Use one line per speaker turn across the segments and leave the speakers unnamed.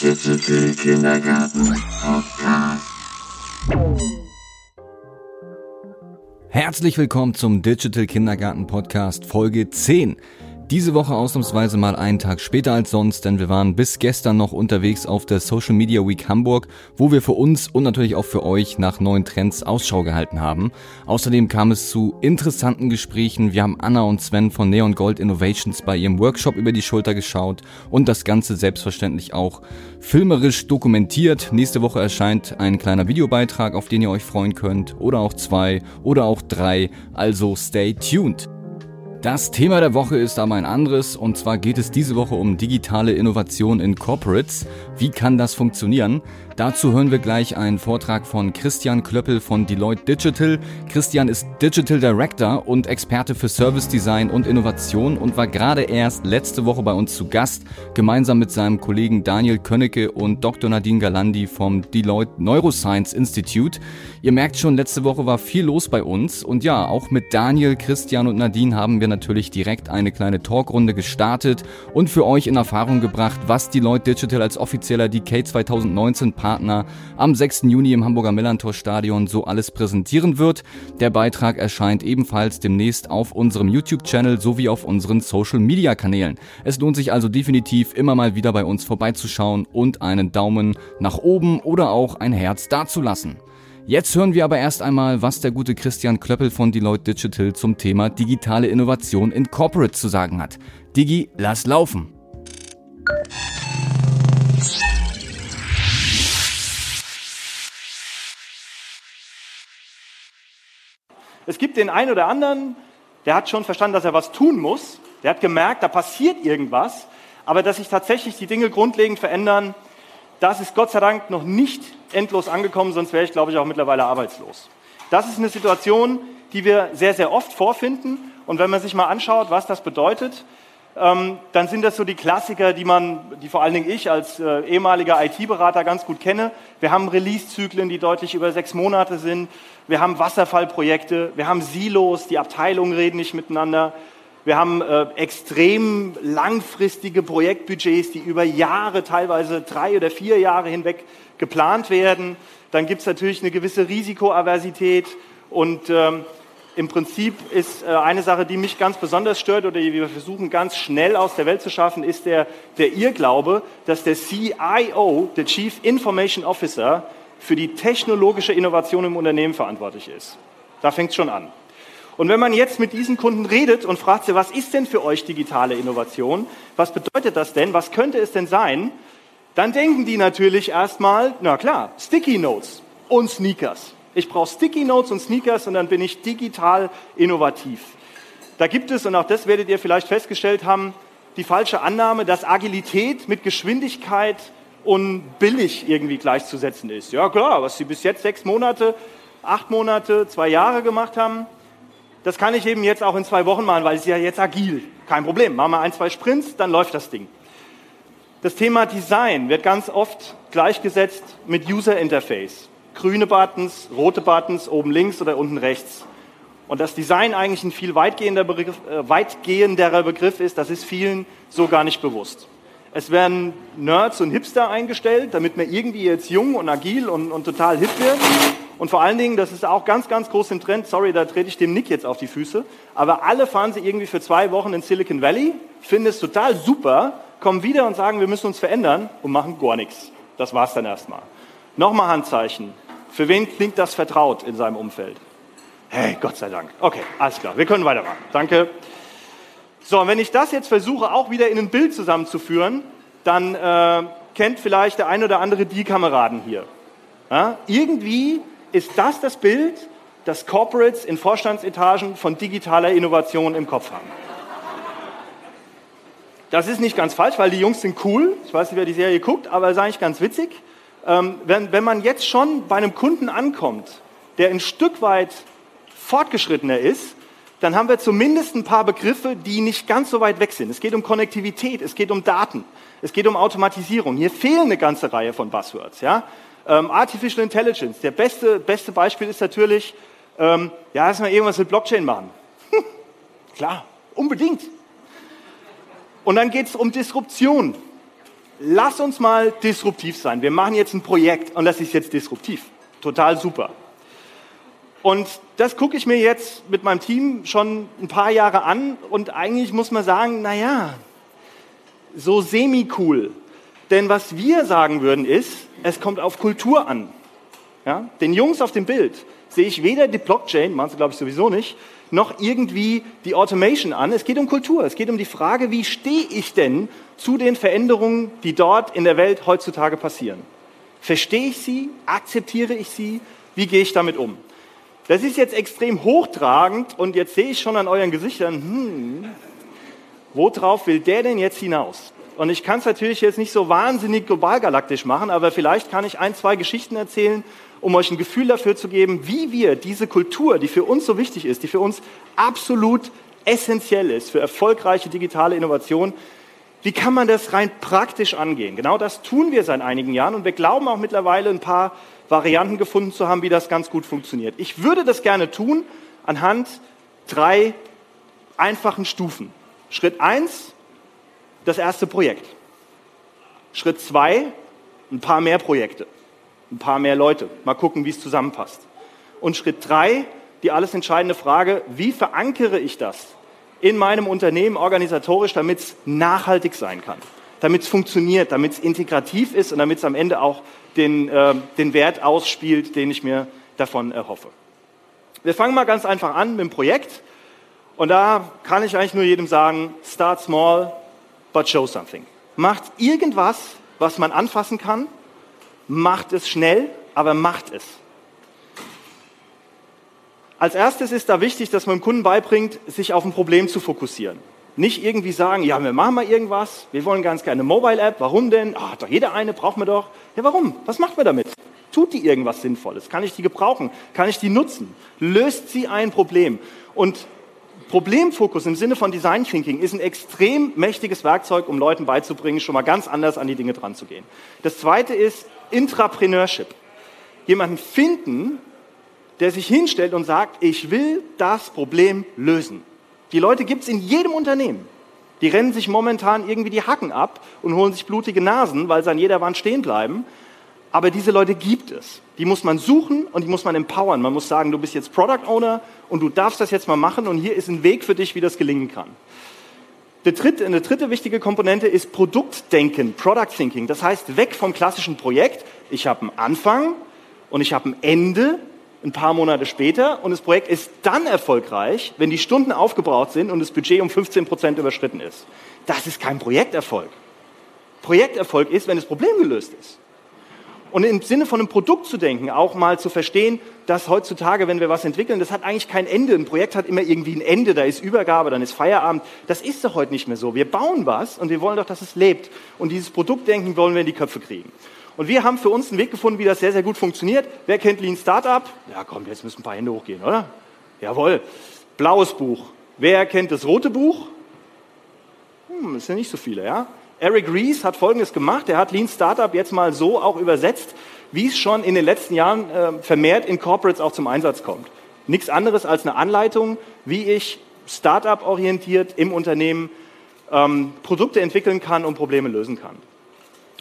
Digital Kindergarten Podcast. Herzlich willkommen zum Digital Kindergarten Podcast Folge 10. Diese Woche ausnahmsweise mal einen Tag später als sonst, denn wir waren bis gestern noch unterwegs auf der Social Media Week Hamburg, wo wir für uns und natürlich auch für euch nach neuen Trends Ausschau gehalten haben. Außerdem kam es zu interessanten Gesprächen. Wir haben Anna und Sven von Neon Gold Innovations bei ihrem Workshop über die Schulter geschaut und das Ganze selbstverständlich auch filmerisch dokumentiert. Nächste Woche erscheint ein kleiner Videobeitrag, auf den ihr euch freuen könnt, oder auch zwei oder auch drei. Also stay tuned. Das Thema der Woche ist aber ein anderes und zwar geht es diese Woche um digitale Innovation in Corporates. Wie kann das funktionieren? Dazu hören wir gleich einen Vortrag von Christian Klöppel von Deloitte Digital. Christian ist Digital Director und Experte für Service Design und Innovation und war gerade erst letzte Woche bei uns zu Gast, gemeinsam mit seinem Kollegen Daniel Könnecke und Dr. Nadine Galandi vom Deloitte Neuroscience Institute. Ihr merkt schon, letzte Woche war viel los bei uns und ja, auch mit Daniel, Christian und Nadine haben wir natürlich direkt eine kleine Talkrunde gestartet und für euch in Erfahrung gebracht, was Deloitte Digital als offizieller DK 2019 Partner Partner am 6. Juni im Hamburger Millantor Stadion so alles präsentieren wird. Der Beitrag erscheint ebenfalls demnächst auf unserem YouTube-Channel sowie auf unseren Social-Media-Kanälen. Es lohnt sich also definitiv immer mal wieder bei uns vorbeizuschauen und einen Daumen nach oben oder auch ein Herz dazulassen. Jetzt hören wir aber erst einmal, was der gute Christian Klöppel von Deloitte Digital zum Thema digitale Innovation in Corporate zu sagen hat. Digi, lass laufen!
Es gibt den einen oder anderen, der hat schon verstanden, dass er was tun muss. Der hat gemerkt, da passiert irgendwas. Aber dass sich tatsächlich die Dinge grundlegend verändern, das ist Gott sei Dank noch nicht endlos angekommen, sonst wäre ich, glaube ich, auch mittlerweile arbeitslos. Das ist eine Situation, die wir sehr, sehr oft vorfinden. Und wenn man sich mal anschaut, was das bedeutet, ähm, dann sind das so die Klassiker, die man, die vor allen Dingen ich als äh, ehemaliger IT-Berater ganz gut kenne. Wir haben Release-Zyklen, die deutlich über sechs Monate sind. Wir haben Wasserfallprojekte. Wir haben Silos. Die Abteilungen reden nicht miteinander. Wir haben äh, extrem langfristige Projektbudgets, die über Jahre, teilweise drei oder vier Jahre hinweg geplant werden. Dann gibt es natürlich eine gewisse Risikoaversität und ähm, im Prinzip ist äh, eine Sache, die mich ganz besonders stört oder die wir versuchen ganz schnell aus der Welt zu schaffen, ist der, der Irrglaube, dass der CIO, der Chief Information Officer, für die technologische Innovation im Unternehmen verantwortlich ist. Da fängt es schon an. Und wenn man jetzt mit diesen Kunden redet und fragt sie, was ist denn für euch digitale Innovation? Was bedeutet das denn? Was könnte es denn sein? Dann denken die natürlich erstmal, na klar, Sticky Notes und Sneakers. Ich brauche Sticky Notes und Sneakers und dann bin ich digital innovativ. Da gibt es, und auch das werdet ihr vielleicht festgestellt haben, die falsche Annahme, dass Agilität mit Geschwindigkeit und billig irgendwie gleichzusetzen ist. Ja klar, was sie bis jetzt sechs Monate, acht Monate, zwei Jahre gemacht haben, das kann ich eben jetzt auch in zwei Wochen machen, weil es ja jetzt agil. Kein Problem. Machen wir ein, zwei Sprints, dann läuft das Ding. Das Thema Design wird ganz oft gleichgesetzt mit User Interface grüne Buttons, rote Buttons, oben links oder unten rechts. Und das Design eigentlich ein viel weitgehender Begriff, äh, weitgehenderer Begriff ist, das ist vielen so gar nicht bewusst. Es werden Nerds und Hipster eingestellt, damit man irgendwie jetzt jung und agil und, und total hip wird. Und vor allen Dingen, das ist auch ganz, ganz groß im Trend, sorry, da trete ich dem Nick jetzt auf die Füße, aber alle fahren sie irgendwie für zwei Wochen in Silicon Valley, finden es total super, kommen wieder und sagen, wir müssen uns verändern und machen gar nichts. Das war's dann erstmal. Nochmal Handzeichen. Für wen klingt das vertraut in seinem Umfeld? Hey, Gott sei Dank. Okay, alles klar. Wir können weitermachen. Danke. So, und wenn ich das jetzt versuche, auch wieder in ein Bild zusammenzuführen, dann äh, kennt vielleicht der ein oder andere die Kameraden hier. Ja? Irgendwie ist das das Bild, das Corporates in Vorstandsetagen von digitaler Innovation im Kopf haben. Das ist nicht ganz falsch, weil die Jungs sind cool. Ich weiß nicht, wer die Serie guckt, aber es ist eigentlich ganz witzig ähm, wenn, wenn man jetzt schon bei einem Kunden ankommt, der ein Stück weit fortgeschrittener ist, dann haben wir zumindest ein paar Begriffe, die nicht ganz so weit weg sind. Es geht um Konnektivität, es geht um Daten, es geht um Automatisierung. Hier fehlen eine ganze Reihe von Buzzwords. Ja? Ähm, Artificial Intelligence, der beste, beste Beispiel ist natürlich, ähm, ja, dass wir irgendwas mit Blockchain machen. Klar, unbedingt. Und dann geht es um Disruption. lass uns mal disruptiv sein. Wir machen jetzt ein Projekt und das ist jetzt disruptiv. Total super. Und das gucke ich mir jetzt mit meinem Team schon ein paar Jahre an und eigentlich muss man sagen, naja, so semi-cool. Denn was wir sagen würden ist, es kommt auf Kultur an. Ja? Den Jungs auf dem Bild sehe ich weder die Blockchain, machen sie glaube ich sowieso nicht, noch irgendwie die Automation an. Es geht um Kultur. Es geht um die Frage, wie stehe ich denn zu den Veränderungen, die dort in der Welt heutzutage passieren? Verstehe ich sie? Akzeptiere ich sie? Wie gehe ich damit um? Das ist jetzt extrem hochtragend und jetzt sehe ich schon an euren Gesichtern, hm, worauf will der denn jetzt hinaus? Und ich kann es natürlich jetzt nicht so wahnsinnig global galaktisch machen, aber vielleicht kann ich ein, zwei Geschichten erzählen, um euch ein Gefühl dafür zu geben, wie wir diese Kultur, die für uns so wichtig ist, die für uns absolut essentiell ist für erfolgreiche digitale Innovation, wie kann man das rein praktisch angehen? Genau das tun wir seit einigen Jahren und wir glauben auch mittlerweile ein paar Varianten gefunden zu haben, wie das ganz gut funktioniert. Ich würde das gerne tun anhand drei einfachen Stufen. Schritt eins, das erste Projekt. Schritt zwei, ein paar mehr Projekte, ein paar mehr Leute. Mal gucken, wie es zusammenpasst. Und Schritt drei, die alles entscheidende Frage, wie verankere ich das in meinem Unternehmen organisatorisch, damit es nachhaltig sein kann, damit es funktioniert, damit es integrativ ist und damit es am Ende auch den, äh, den Wert ausspielt, den ich mir davon erhoffe. Wir fangen mal ganz einfach an mit dem Projekt. Und da kann ich eigentlich nur jedem sagen, start small, but show something. Macht irgendwas, was man anfassen kann, macht es schnell, aber macht es. Als erstes ist da wichtig, dass man dem Kunden beibringt, sich auf ein Problem zu fokussieren. Nicht irgendwie sagen, ja, wir machen mal irgendwas, wir wollen ganz gerne eine Mobile-App, warum denn? Ah, doch jeder eine, braucht man doch. Ja, warum? Was macht man damit? Tut die irgendwas Sinnvolles? Kann ich die gebrauchen? Kann ich die nutzen? Löst sie ein Problem? Und Problemfokus im Sinne von Design Thinking ist ein extrem mächtiges Werkzeug, um Leuten beizubringen, schon mal ganz anders an die Dinge dran zu gehen. Das zweite ist Intrapreneurship. Jemanden finden, der sich hinstellt und sagt, ich will das Problem lösen. Die Leute gibt es in jedem Unternehmen. Die rennen sich momentan irgendwie die Hacken ab und holen sich blutige Nasen, weil sie an jeder Wand stehen bleiben. Aber diese Leute gibt es. Die muss man suchen und die muss man empowern. Man muss sagen, du bist jetzt Product Owner und du darfst das jetzt mal machen und hier ist ein Weg für dich, wie das gelingen kann. Dritte, eine dritte wichtige Komponente ist Produktdenken, Product Thinking. Das heißt, weg vom klassischen Projekt. Ich habe einen Anfang und ich habe ein Ende ein paar Monate später und das Projekt ist dann erfolgreich, wenn die Stunden aufgebraucht sind und das Budget um 15 Prozent überschritten ist. Das ist kein Projekterfolg. Projekterfolg ist, wenn das Problem gelöst ist. Und im Sinne von einem Produkt zu denken, auch mal zu verstehen, dass heutzutage, wenn wir was entwickeln, das hat eigentlich kein Ende. Ein Projekt hat immer irgendwie ein Ende, da ist Übergabe, dann ist Feierabend. Das ist doch heute nicht mehr so. Wir bauen was und wir wollen doch, dass es lebt. Und dieses Produktdenken wollen wir in die Köpfe kriegen. Und wir haben für uns einen Weg gefunden, wie das sehr, sehr gut funktioniert. Wer kennt Lean Startup? Ja, komm, jetzt müssen ein paar Hände hochgehen, oder? Jawohl. Blaues Buch. Wer kennt das rote Buch? Hm, das sind nicht so viele, ja? Eric Rees hat Folgendes gemacht. Er hat Lean Startup jetzt mal so auch übersetzt, wie es schon in den letzten Jahren äh, vermehrt in Corporates auch zum Einsatz kommt. Nichts anderes als eine Anleitung, wie ich Startup orientiert im Unternehmen ähm, Produkte entwickeln kann und Probleme lösen kann.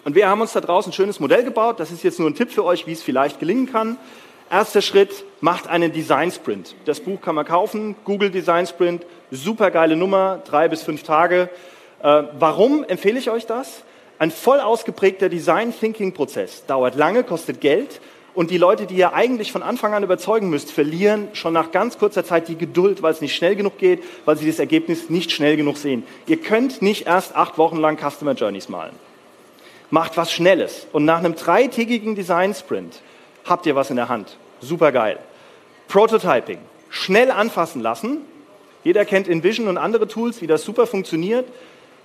Und wir haben uns da draußen ein schönes Modell gebaut. Das ist jetzt nur ein Tipp für euch, wie es vielleicht gelingen kann. Erster Schritt, macht einen Design Sprint. Das Buch kann man kaufen, Google Design Sprint, super geile Nummer, drei bis fünf Tage. Äh, warum empfehle ich euch das? Ein voll ausgeprägter Design Thinking Prozess dauert lange, kostet Geld und die Leute, die ihr eigentlich von Anfang an überzeugen müsst, verlieren schon nach ganz kurzer Zeit die Geduld, weil es nicht schnell genug geht, weil sie das Ergebnis nicht schnell genug sehen. Ihr könnt nicht erst acht Wochen lang Customer Journeys malen macht was Schnelles. Und nach einem dreitägigen Design-Sprint habt ihr was in der Hand. Super geil. Prototyping. Schnell anfassen lassen. Jeder kennt InVision und andere Tools, wie das super funktioniert.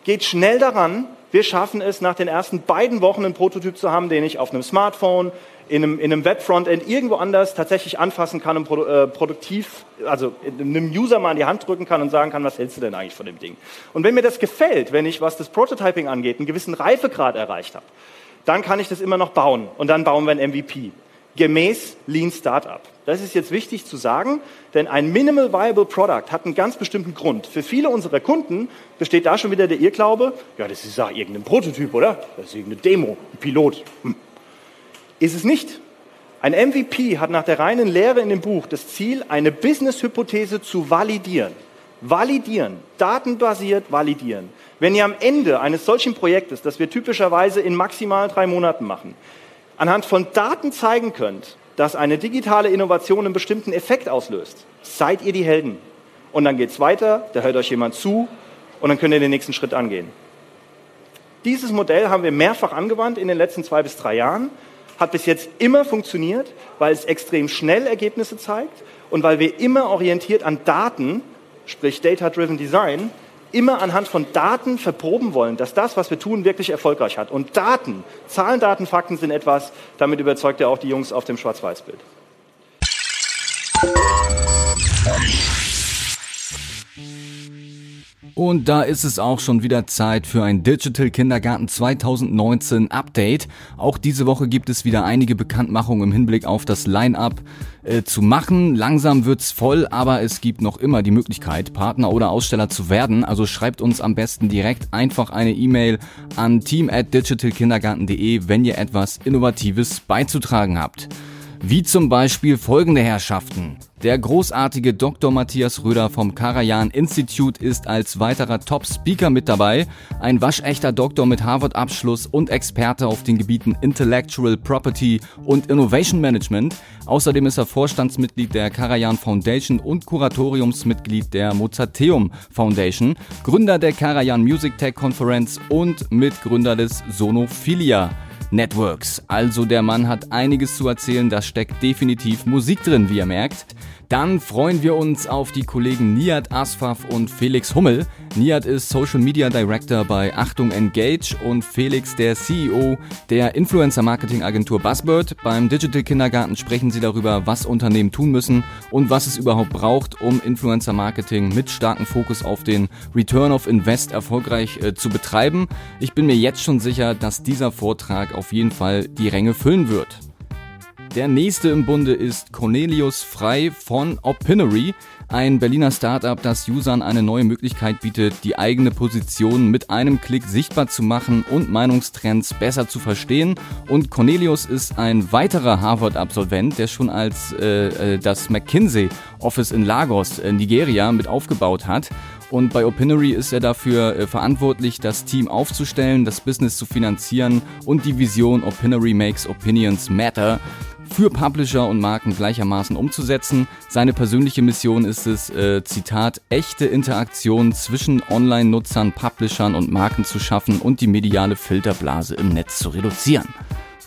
Geht schnell daran. Wir schaffen es, nach den ersten beiden Wochen einen Prototyp zu haben, den ich auf einem Smartphone, in einem, in einem Web-Frontend irgendwo anders tatsächlich anfassen kann und äh, produktiv, also einem User mal in die Hand drücken kann und sagen kann, was hältst du denn eigentlich von dem Ding? Und wenn mir das gefällt, wenn ich, was das Prototyping angeht, einen gewissen Reifegrad erreicht habe, dann kann ich das immer noch bauen und dann bauen wir ein MVP. gemäß Lean Startup. Das ist jetzt wichtig zu sagen, denn ein Minimal Viable Product hat einen ganz bestimmten Grund. Für viele unserer Kunden besteht da schon wieder der Irrglaube, ja, das ist ja irgendein Prototyp, oder? Das ist irgendeine Demo, ein Pilot. Hm. Ist es nicht. Ein MVP hat nach der reinen Lehre in dem Buch das Ziel, eine Business-Hypothese zu validieren. Validieren, datenbasiert validieren. Wenn ihr am Ende eines solchen Projektes, das wir typischerweise in maximal drei Monaten machen, anhand von Daten zeigen könnt, dass eine digitale Innovation einen bestimmten Effekt auslöst, seid ihr die Helden. Und dann geht es weiter, da hört euch jemand zu und dann könnt ihr den nächsten Schritt angehen. Dieses Modell haben wir mehrfach angewandt in den letzten zwei bis drei Jahren, hat bis jetzt immer funktioniert, weil es extrem schnell Ergebnisse zeigt und weil wir immer orientiert an Daten, sprich Data-Driven Design, immer anhand von Daten verproben wollen, dass das, was wir tun, wirklich erfolgreich hat. Und Daten, Zahlen, Daten, Fakten sind etwas, damit überzeugt er auch die Jungs auf dem Schwarz-Weiß-Bild.
Und da ist es auch schon wieder Zeit für ein Digital Kindergarten 2019 Update. Auch diese Woche gibt es wieder einige Bekanntmachungen im Hinblick auf das Line-up äh, zu machen. Langsam wird's voll, aber es gibt noch immer die Möglichkeit, Partner oder Aussteller zu werden. Also schreibt uns am besten direkt einfach eine E-Mail an team at digitalkindergarten.de, wenn ihr etwas Innovatives beizutragen habt. Wie zum Beispiel folgende Herrschaften. Der großartige Dr. Matthias Röder vom Karajan Institute ist als weiterer Top-Speaker mit dabei. Ein waschechter Doktor mit Harvard-Abschluss und Experte auf den Gebieten Intellectual Property und Innovation Management. Außerdem ist er Vorstandsmitglied der Karajan Foundation und Kuratoriumsmitglied der Mozarteum Foundation, Gründer der Karajan Music Tech Conference und Mitgründer des Sonophilia Networks. Also der Mann hat einiges zu erzählen, da steckt definitiv Musik drin, wie ihr merkt. Dann freuen wir uns auf die Kollegen Nihat Asfaf und Felix Hummel. Nihat ist Social Media Director bei Achtung Engage und Felix der CEO der Influencer Marketing Agentur Buzzbird. Beim Digital Kindergarten sprechen sie darüber, was Unternehmen tun müssen und was es überhaupt braucht, um Influencer Marketing mit starkem Fokus auf den Return of Invest erfolgreich äh, zu betreiben. Ich bin mir jetzt schon sicher, dass dieser Vortrag auf jeden Fall die Ränge füllen wird. Der nächste im Bunde ist Cornelius Frei von Opinory, ein Berliner Startup, das Usern eine neue Möglichkeit bietet, die eigene Position mit einem Klick sichtbar zu machen und Meinungstrends besser zu verstehen. Und Cornelius ist ein weiterer Harvard-Absolvent, der schon als äh, äh das McKinsey Office in Lagos, in Nigeria, mit aufgebaut hat. Und bei Opinory ist er dafür äh, verantwortlich, das Team aufzustellen, das Business zu finanzieren und die Vision Opinory Makes Opinions Matter für Publisher und Marken gleichermaßen umzusetzen. Seine persönliche Mission ist es, äh, Zitat, echte Interaktion zwischen Online-Nutzern, Publishern und Marken zu schaffen und die mediale Filterblase im Netz zu reduzieren.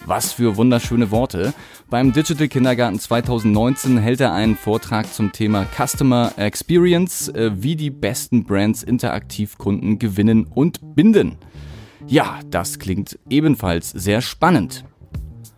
Was für wunderschöne Worte. Beim Digital Kindergarten 2019 hält er einen Vortrag zum Thema Customer Experience, äh, wie die besten Brands interaktiv Kunden gewinnen und binden. Ja, das klingt ebenfalls sehr spannend.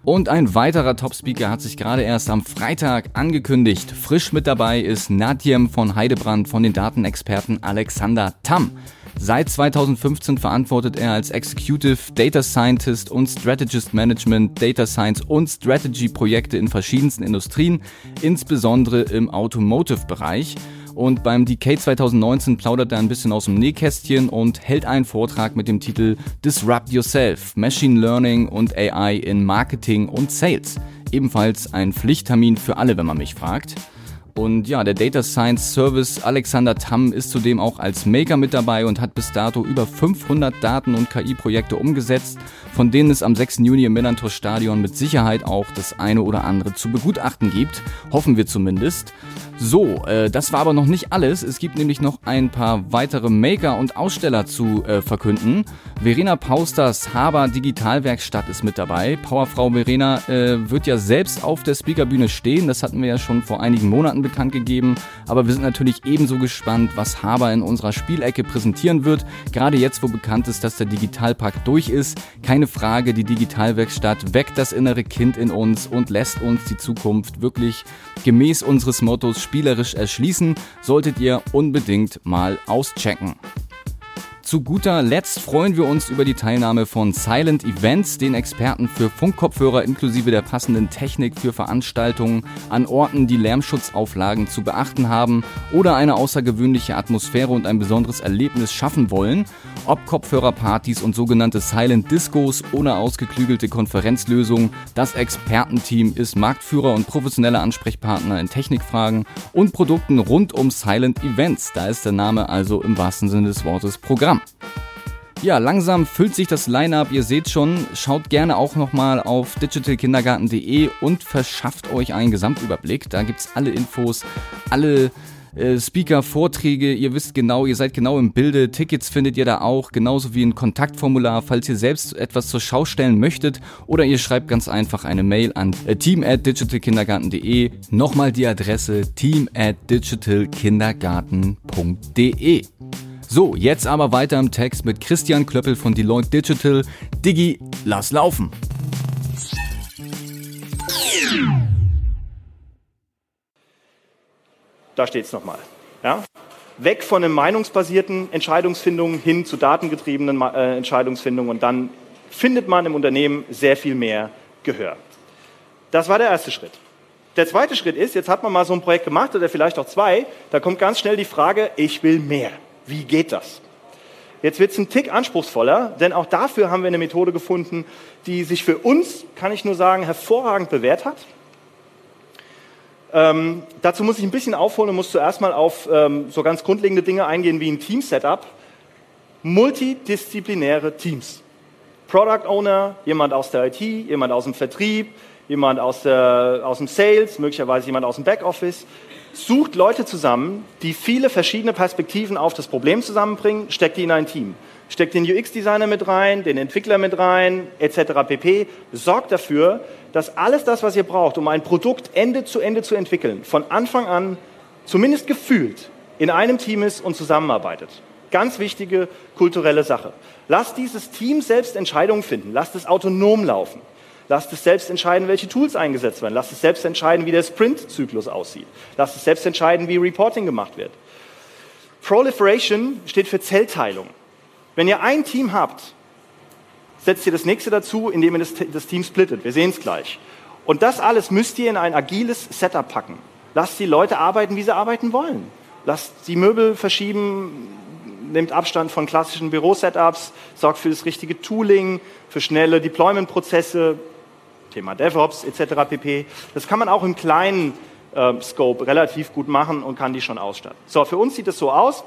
Und ein weiterer Top-Speaker hat sich gerade erst am Freitag angekündigt. Frisch mit dabei ist Nadjem von Heidebrand von den Datenexperten Alexander Tamm. Seit 2015 verantwortet er als Executive Data Scientist und Strategist Management Data Science und Strategy Projekte in verschiedensten Industrien, insbesondere im Automotive-Bereich. Und beim Decay 2019 plaudert er ein bisschen aus dem Nähkästchen und hält einen Vortrag mit dem Titel Disrupt Yourself, Machine Learning und AI in Marketing und Sales. Ebenfalls ein Pflichttermin für alle, wenn man mich fragt. Und ja, der Data Science Service Alexander Tamm ist zudem auch als Maker mit dabei und hat bis dato über 500 Daten- und KI-Projekte umgesetzt, von denen es am 6. Juni im Millantor Stadion mit Sicherheit auch das eine oder andere zu begutachten gibt. Hoffen wir zumindest. So, äh, das war aber noch nicht alles. Es gibt nämlich noch ein paar weitere Maker und Aussteller zu äh, verkünden. Verena Pausters Haber Digitalwerkstatt ist mit dabei. Powerfrau Verena äh, wird ja selbst auf der Speakerbühne stehen. Das hatten wir ja schon vor einigen Monaten bekannt gegeben. Aber wir sind natürlich ebenso gespannt, was Haber in unserer Spielecke präsentieren wird. Gerade jetzt, wo bekannt ist, dass der Digitalpakt durch ist. Keine Frage, die Digitalwerkstatt weckt das innere Kind in uns und lässt uns die Zukunft wirklich gemäß unseres Mottos spielerisch erschließen, solltet ihr unbedingt mal auschecken. Zu guter Letzt freuen wir uns über die Teilnahme von Silent Events, den Experten für Funkkopfhörer inklusive der passenden Technik für Veranstaltungen an Orten, die Lärmschutzauflagen zu beachten haben oder eine außergewöhnliche Atmosphäre und ein besonderes Erlebnis schaffen wollen. Ob Kopfhörerpartys und sogenannte Silent Discos oder ausgeklügelte Konferenzlösungen, das Expertenteam ist Marktführer und professioneller Ansprechpartner in Technikfragen und Produkten rund um Silent Events. Da ist der Name also im wahrsten Sinne des Wortes Programm. Programm. Ja, langsam füllt sich das Line-up. Ihr seht schon, schaut gerne auch nochmal auf digitalkindergarten.de und verschafft euch einen Gesamtüberblick. Da gibt es alle Infos, alle äh, Speaker, Vorträge. Ihr wisst genau, ihr seid genau im Bilde. Tickets findet ihr da auch, genauso wie ein Kontaktformular, falls ihr selbst etwas zur Schau stellen möchtet. Oder ihr schreibt ganz einfach eine Mail an äh, team at digitalkindergarten.de. Nochmal die Adresse team at digitalkindergarten.de. So, jetzt aber weiter im Text mit Christian Klöppel von Deloitte Digital. Digi, lass laufen!
Da steht es nochmal. Ja? Weg von einem meinungsbasierten Entscheidungsfindung hin zu datengetriebenen äh, Entscheidungsfindung und dann findet man im Unternehmen sehr viel mehr Gehör. Das war der erste Schritt. Der zweite Schritt ist, jetzt hat man mal so ein Projekt gemacht oder vielleicht auch zwei, da kommt ganz schnell die Frage, ich will mehr. Wie geht das? Jetzt wird es ein Tick anspruchsvoller, denn auch dafür haben wir eine Methode gefunden, die sich für uns, kann ich nur sagen, hervorragend bewährt hat. Ähm, dazu muss ich ein bisschen aufholen und muss zuerst mal auf ähm, so ganz grundlegende Dinge eingehen wie ein Team-Setup. Multidisziplinäre Teams. Product Owner, jemand aus der IT, jemand aus dem Vertrieb, jemand aus, der, aus dem Sales, möglicherweise jemand aus dem Backoffice, sucht Leute zusammen, die viele verschiedene Perspektiven auf das Problem zusammenbringen, steckt die in ein Team. Steckt den UX-Designer mit rein, den Entwickler mit rein, etc. pp. Sorgt dafür, dass alles das, was ihr braucht, um ein Produkt Ende zu Ende zu entwickeln, von Anfang an zumindest gefühlt in einem Team ist und zusammenarbeitet. Ganz wichtige kulturelle Sache. Lasst dieses Team selbst Entscheidungen finden. Lasst es autonom laufen. Lasst es selbst entscheiden, welche Tools eingesetzt werden. Lasst es selbst entscheiden, wie der Sprint-Zyklus aussieht. Lasst es selbst entscheiden, wie Reporting gemacht wird. Proliferation steht für Zellteilung. Wenn ihr ein Team habt, setzt ihr das nächste dazu, indem ihr das, das Team splittet. Wir sehen es gleich. Und das alles müsst ihr in ein agiles Setup packen. Lasst die Leute arbeiten, wie sie arbeiten wollen. Lasst die Möbel verschieben, nehmt Abstand von klassischen Büro-Setups, sorgt für das richtige Tooling, für schnelle Deployment-Prozesse, Thema DevOps etc. pp. Das kann man auch im kleinen äh, Scope relativ gut machen und kann die schon ausstatten. So, für uns sieht es so aus.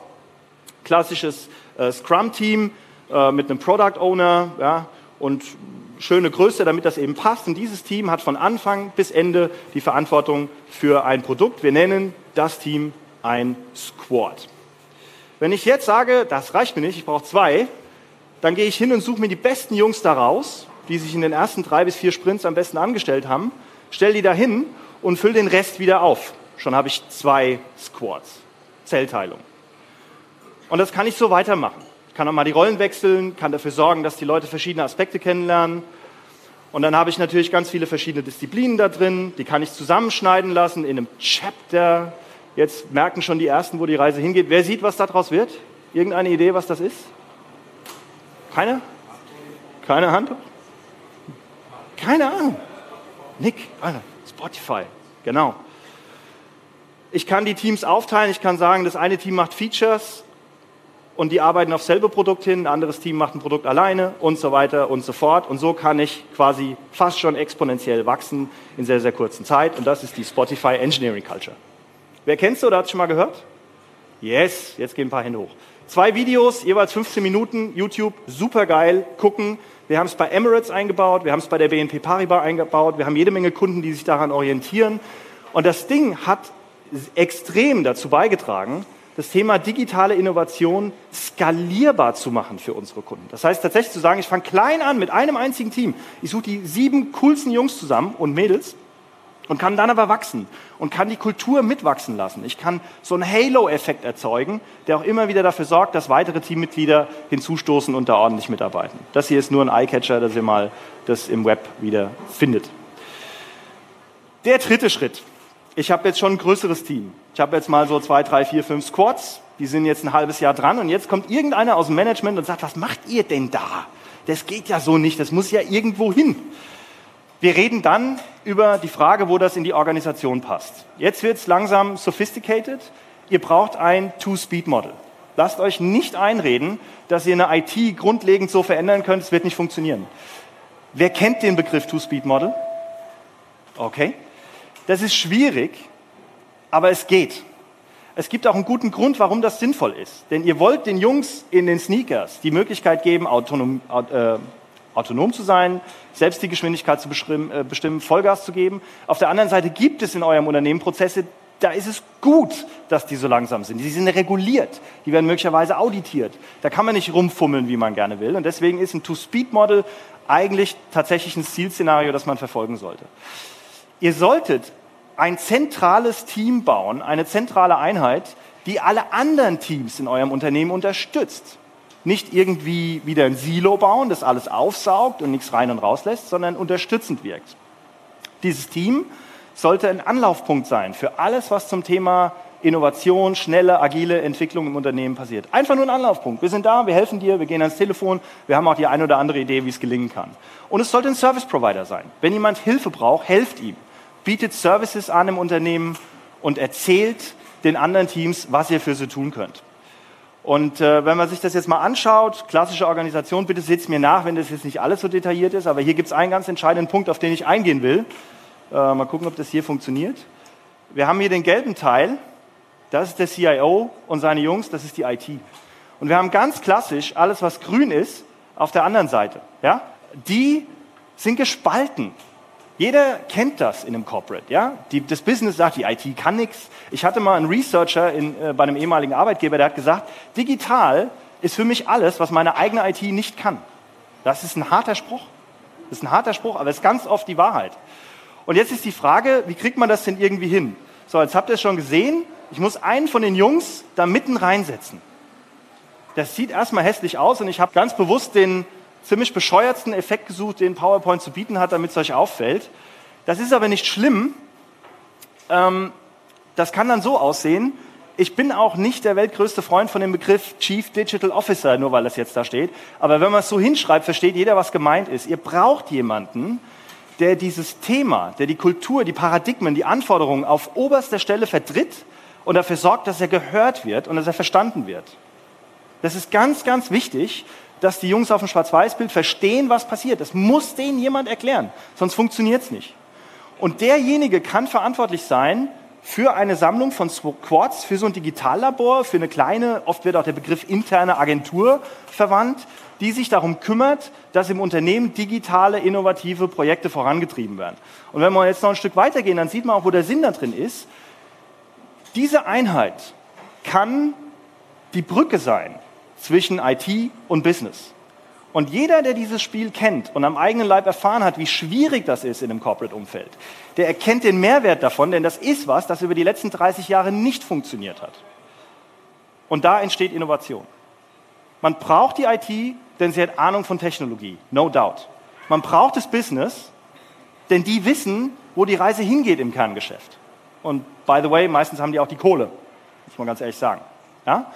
Klassisches äh, Scrum-Team äh, mit einem Product Owner ja, und schöne Größe, damit das eben passt. Und dieses Team hat von Anfang bis Ende die Verantwortung für ein Produkt. Wir nennen das Team ein Squad. Wenn ich jetzt sage, das reicht mir nicht, ich brauche zwei, dann gehe ich hin und suche mir die besten Jungs da raus die sich in den ersten drei bis vier Sprints am besten angestellt haben, stell die da hin und füll den Rest wieder auf. Schon habe ich zwei Squads, Zellteilung. Und das kann ich so weitermachen. Ich kann auch mal die Rollen wechseln, kann dafür sorgen, dass die Leute verschiedene Aspekte kennenlernen. Und dann habe ich natürlich ganz viele verschiedene Disziplinen da drin, die kann ich zusammenschneiden lassen in einem Chapter. Jetzt merken schon die Ersten, wo die Reise hingeht. Wer sieht, was daraus wird? Irgendeine Idee, was das ist? Keine? Keine Hand? Keine Ahnung. Nick, Spotify, genau. Ich kann die Teams aufteilen. Ich kann sagen, das eine Team macht Features und die arbeiten auf selbe Produkt hin, ein anderes Team macht ein Produkt alleine und so weiter und so fort. Und so kann ich quasi fast schon exponentiell wachsen in sehr, sehr kurzen Zeit. Und das ist die Spotify Engineering Culture. Wer kennst du oder hat schon mal gehört? Yes, jetzt gehen ein paar Hände hoch. Zwei Videos, jeweils 15 Minuten, YouTube, super geil, gucken. Wir haben es bei Emirates eingebaut, wir haben es bei der BNP Paribas eingebaut, wir haben jede Menge Kunden, die sich daran orientieren. Und das Ding hat extrem dazu beigetragen, das Thema digitale Innovation skalierbar zu machen für unsere Kunden. Das heißt tatsächlich zu sagen, ich fange klein an mit einem einzigen Team. Ich suche die sieben coolsten Jungs zusammen und Mädels und kann dann aber wachsen und kann die Kultur mitwachsen lassen. Ich kann so einen Halo-Effekt erzeugen, der auch immer wieder dafür sorgt, dass weitere Teammitglieder hinzustoßen und da ordentlich mitarbeiten. Das hier ist nur ein Eyecatcher, dass ihr mal das im Web wieder findet. Der dritte Schritt. ich habe jetzt schon ein größeres Team. Ich habe jetzt mal so zwei, drei, vier, fünf Squads. Die sind jetzt ein halbes Jahr dran und jetzt kommt irgendeiner aus dem Management und sagt, was macht ihr denn da? Das geht ja so nicht, das muss ja irgendwo hin. Wir reden dann über die Frage, wo das in die Organisation passt. Jetzt wird es langsam sophisticated. Ihr braucht ein Two-Speed-Model. Lasst euch nicht einreden, dass ihr eine IT grundlegend so verändern könnt, es wird nicht funktionieren. Wer kennt den Begriff Two-Speed-Model? Okay. Das ist schwierig, aber es geht. Es gibt auch einen guten Grund, warum das sinnvoll ist. Denn ihr wollt den Jungs in den Sneakers die Möglichkeit geben, autonom, äh, autonom zu sein, selbst die Geschwindigkeit zu bestimmen, äh, bestimmen, Vollgas zu geben. Auf der anderen Seite gibt es in eurem Unternehmen Prozesse, da ist es gut, dass die so langsam sind. Die sind reguliert, die werden möglicherweise auditiert. Da kann man nicht rumfummeln, wie man gerne will. Und deswegen ist ein Two-Speed-Model eigentlich tatsächlich ein Zielszenario, das man verfolgen sollte. Ihr solltet ein zentrales Team bauen, eine zentrale Einheit, die alle anderen Teams in eurem Unternehmen unterstützt. Nicht irgendwie wieder ein Silo bauen, das alles aufsaugt und nichts rein und rauslässt, sondern unterstützend wirkt. Dieses Team sollte ein Anlaufpunkt sein für alles, was zum Thema Innovation, schnelle, agile Entwicklung im Unternehmen passiert. Einfach nur ein Anlaufpunkt. Wir sind da, wir helfen dir, wir gehen ans Telefon, wir haben auch die eine oder andere Idee, wie es gelingen kann. Und es sollte ein Service Provider sein. Wenn jemand Hilfe braucht, helft ihm bietet Services an im Unternehmen und erzählt den anderen Teams, was ihr für sie tun könnt. Und äh, wenn man sich das jetzt mal anschaut, klassische Organisation, bitte seht mir nach, wenn das jetzt nicht alles so detailliert ist, aber hier gibt es einen ganz entscheidenden Punkt, auf den ich eingehen will. Äh, mal gucken, ob das hier funktioniert. Wir haben hier den gelben Teil, das ist der CIO und seine Jungs, das ist die IT. Und wir haben ganz klassisch alles, was grün ist, auf der anderen Seite. Ja? Die sind gespalten. Jeder kennt das in einem Corporate. Ja? Die, das Business sagt, die IT kann nichts. Ich hatte mal einen Researcher in, äh, bei einem ehemaligen Arbeitgeber, der hat gesagt, digital ist für mich alles, was meine eigene IT nicht kann. Das ist ein harter Spruch. Das ist ein harter Spruch, aber es ist ganz oft die Wahrheit. Und jetzt ist die Frage, wie kriegt man das denn irgendwie hin? So, jetzt habt ihr es schon gesehen. Ich muss einen von den Jungs da mitten reinsetzen. Das sieht erstmal hässlich aus und ich habe ganz bewusst den ziemlich bescheuertsten Effekt gesucht, den PowerPoint zu bieten hat, damit es euch auffällt. Das ist aber nicht schlimm. Ähm, das kann dann so aussehen. Ich bin auch nicht der weltgrößte Freund von dem Begriff Chief Digital Officer, nur weil das jetzt da steht. Aber wenn man es so hinschreibt, versteht jeder, was gemeint ist. Ihr braucht jemanden, der dieses Thema, der die Kultur, die Paradigmen, die Anforderungen auf oberster Stelle vertritt und dafür sorgt, dass er gehört wird und dass er verstanden wird. Das ist ganz, ganz wichtig, dass die Jungs auf dem Schwarz-Weiß-Bild verstehen, was passiert. Das muss denen jemand erklären, sonst funktioniert es nicht. Und derjenige kann verantwortlich sein für eine Sammlung von Quads, für so ein Digitallabor, für eine kleine, oft wird auch der Begriff interne Agentur verwandt, die sich darum kümmert, dass im Unternehmen digitale, innovative Projekte vorangetrieben werden. Und wenn wir jetzt noch ein Stück weitergehen, dann sieht man auch, wo der Sinn da drin ist. Diese Einheit kann die Brücke sein zwischen IT und Business. Und jeder, der dieses Spiel kennt und am eigenen Leib erfahren hat, wie schwierig das ist in einem Corporate-Umfeld, der erkennt den Mehrwert davon, denn das ist was, das über die letzten 30 Jahre nicht funktioniert hat. Und da entsteht Innovation. Man braucht die IT, denn sie hat Ahnung von Technologie, no doubt. Man braucht das Business, denn die wissen, wo die Reise hingeht im Kerngeschäft. Und by the way, meistens haben die auch die Kohle, muss man ganz ehrlich sagen. Ja?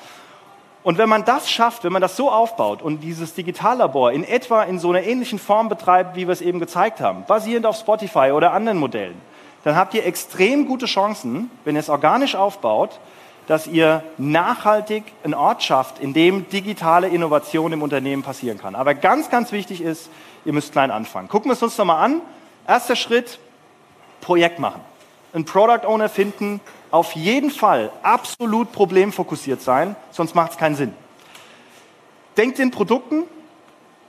Und wenn man das schafft, wenn man das so aufbaut und dieses Digitallabor in etwa in so einer ähnlichen Form betreibt, wie wir es eben gezeigt haben, basierend auf Spotify oder anderen Modellen, dann habt ihr extrem gute Chancen, wenn ihr es organisch aufbaut, dass ihr nachhaltig einen Ort schafft, in dem digitale Innovation im Unternehmen passieren kann. Aber ganz, ganz wichtig ist, ihr müsst klein anfangen. Gucken wir es uns nochmal an. Erster Schritt, Projekt machen. Ein Product Owner finden, auf jeden Fall absolut problemfokussiert sein, sonst macht es keinen Sinn. Denkt in Produkten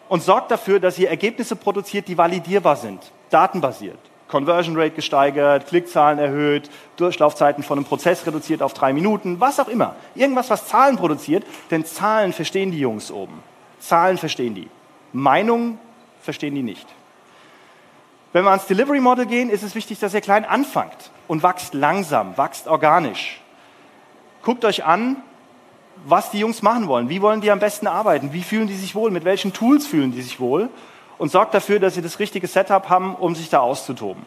und sorgt dafür, dass ihr Ergebnisse produziert, die validierbar sind, datenbasiert. Conversion Rate gesteigert, Klickzahlen erhöht, Durchlaufzeiten von einem Prozess reduziert auf drei Minuten, was auch immer. Irgendwas, was Zahlen produziert, denn Zahlen verstehen die Jungs oben. Zahlen verstehen die. Meinungen verstehen die nicht. Wenn wir ans Delivery Model gehen, ist es wichtig, dass ihr klein anfangt und wächst langsam, wächst organisch. Guckt euch an, was die Jungs machen wollen. Wie wollen die am besten arbeiten? Wie fühlen die sich wohl? Mit welchen Tools fühlen die sich wohl? Und sorgt dafür, dass sie das richtige Setup haben, um sich da auszutoben.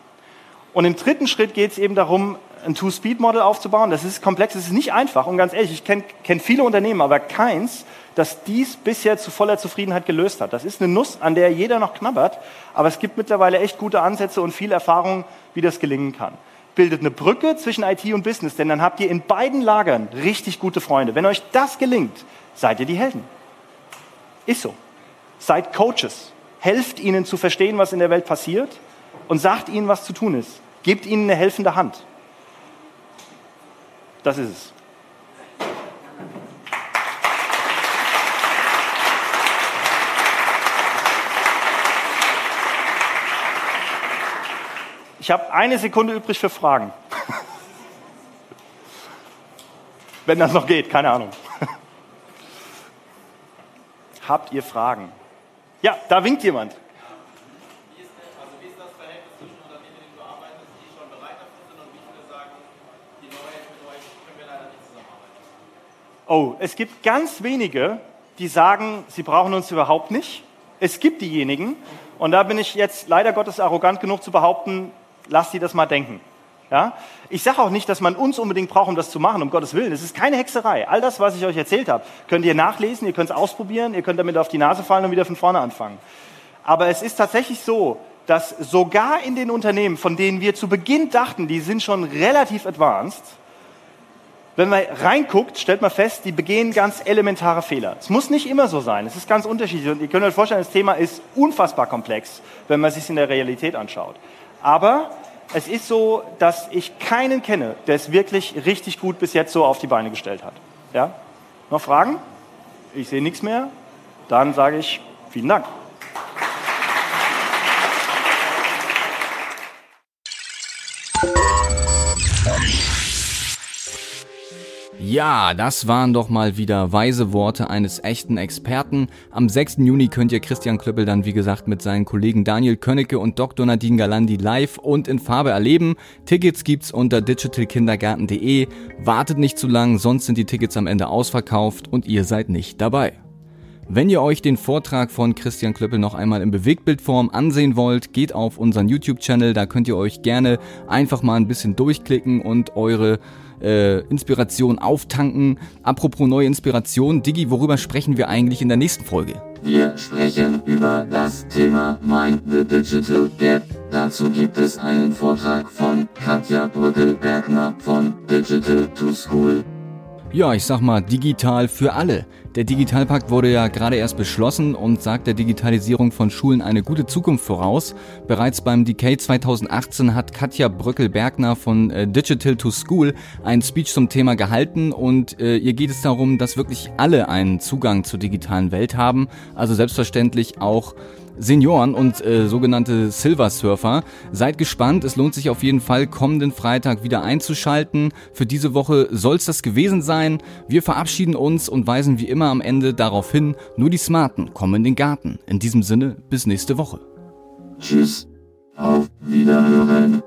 Und im dritten Schritt geht es eben darum, ein Two-Speed-Model aufzubauen. Das ist komplex, das ist nicht einfach. Und ganz ehrlich, ich kenne kenn viele Unternehmen, aber keins, das dies bisher zu voller Zufriedenheit gelöst hat. Das ist eine Nuss, an der jeder noch knabbert, aber es gibt mittlerweile echt gute Ansätze und viel Erfahrung, wie das gelingen kann. Bildet eine Brücke zwischen IT und Business, denn dann habt ihr in beiden Lagern richtig gute Freunde. Wenn euch das gelingt, seid ihr die Helden. Ist so. Seid Coaches. Helft ihnen zu verstehen, was in der Welt passiert und sagt ihnen, was zu tun ist. Gebt ihnen eine helfende Hand. Das ist es. Ich habe eine Sekunde übrig für Fragen. Wenn das noch geht, keine Ahnung. Habt ihr Fragen? Ja, da winkt jemand. Oh, es gibt ganz wenige, die sagen, sie brauchen uns überhaupt nicht. Es gibt diejenigen, und da bin ich jetzt leider Gottes arrogant genug zu behaupten, lass sie das mal denken. Ja? Ich sage auch nicht, dass man uns unbedingt braucht, um das zu machen, um Gottes Willen. Es ist keine Hexerei. All das, was ich euch erzählt habe, könnt ihr nachlesen, ihr könnt es ausprobieren, ihr könnt damit auf die Nase fallen und wieder von vorne anfangen. Aber es ist tatsächlich so, dass sogar in den Unternehmen, von denen wir zu Beginn dachten, die sind schon relativ advanced, wenn man reinguckt, stellt man fest, die begehen ganz elementare Fehler. Es muss nicht immer so sein, es ist ganz unterschiedlich. Und ihr könnt euch vorstellen, das Thema ist unfassbar komplex, wenn man es sich in der Realität anschaut. Aber es ist so, dass ich keinen kenne, der es wirklich richtig gut bis jetzt so auf die Beine gestellt hat. Ja? Noch Fragen? Ich sehe nichts mehr. Dann sage ich vielen Dank.
Ja, das waren doch mal wieder weise Worte eines echten Experten. Am 6. Juni könnt ihr Christian Klöppel dann wie gesagt mit seinen Kollegen Daniel Könnecke und Dr. Nadine Galandi live und in Farbe erleben. Tickets gibt's unter digitalkindergarten.de. Wartet nicht zu lang, sonst sind die Tickets am Ende ausverkauft und ihr seid nicht dabei. Wenn ihr euch den Vortrag von Christian Klöppel noch einmal in Bewegtbildform ansehen wollt, geht auf unseren YouTube-Channel, da könnt ihr euch gerne einfach mal ein bisschen durchklicken und eure äh, Inspiration auftanken. Apropos neue Inspiration, Digi, worüber sprechen wir eigentlich in der nächsten Folge?
Wir sprechen über das Thema Mind the Digital Gap. Dazu gibt es einen Vortrag von Katja Brückel-Bergner von Digital to School.
Ja, ich sag mal, digital für alle. Der Digitalpakt wurde ja gerade erst beschlossen und sagt der Digitalisierung von Schulen eine gute Zukunft voraus. Bereits beim Decay 2018 hat Katja Bröckel-Bergner von äh, Digital to School einen Speech zum Thema gehalten und äh, ihr geht es darum, dass wirklich alle einen Zugang zur digitalen Welt haben. Also selbstverständlich auch Senioren und äh, sogenannte Silver Surfer. Seid gespannt, es lohnt sich auf jeden Fall, kommenden Freitag wieder einzuschalten. Für diese Woche soll es das gewesen sein. Wir verabschieden uns und weisen wie immer am Ende darauf hin, nur die Smarten kommen in den Garten. In diesem Sinne, bis nächste Woche.
Tschüss. Auf Wiederhören.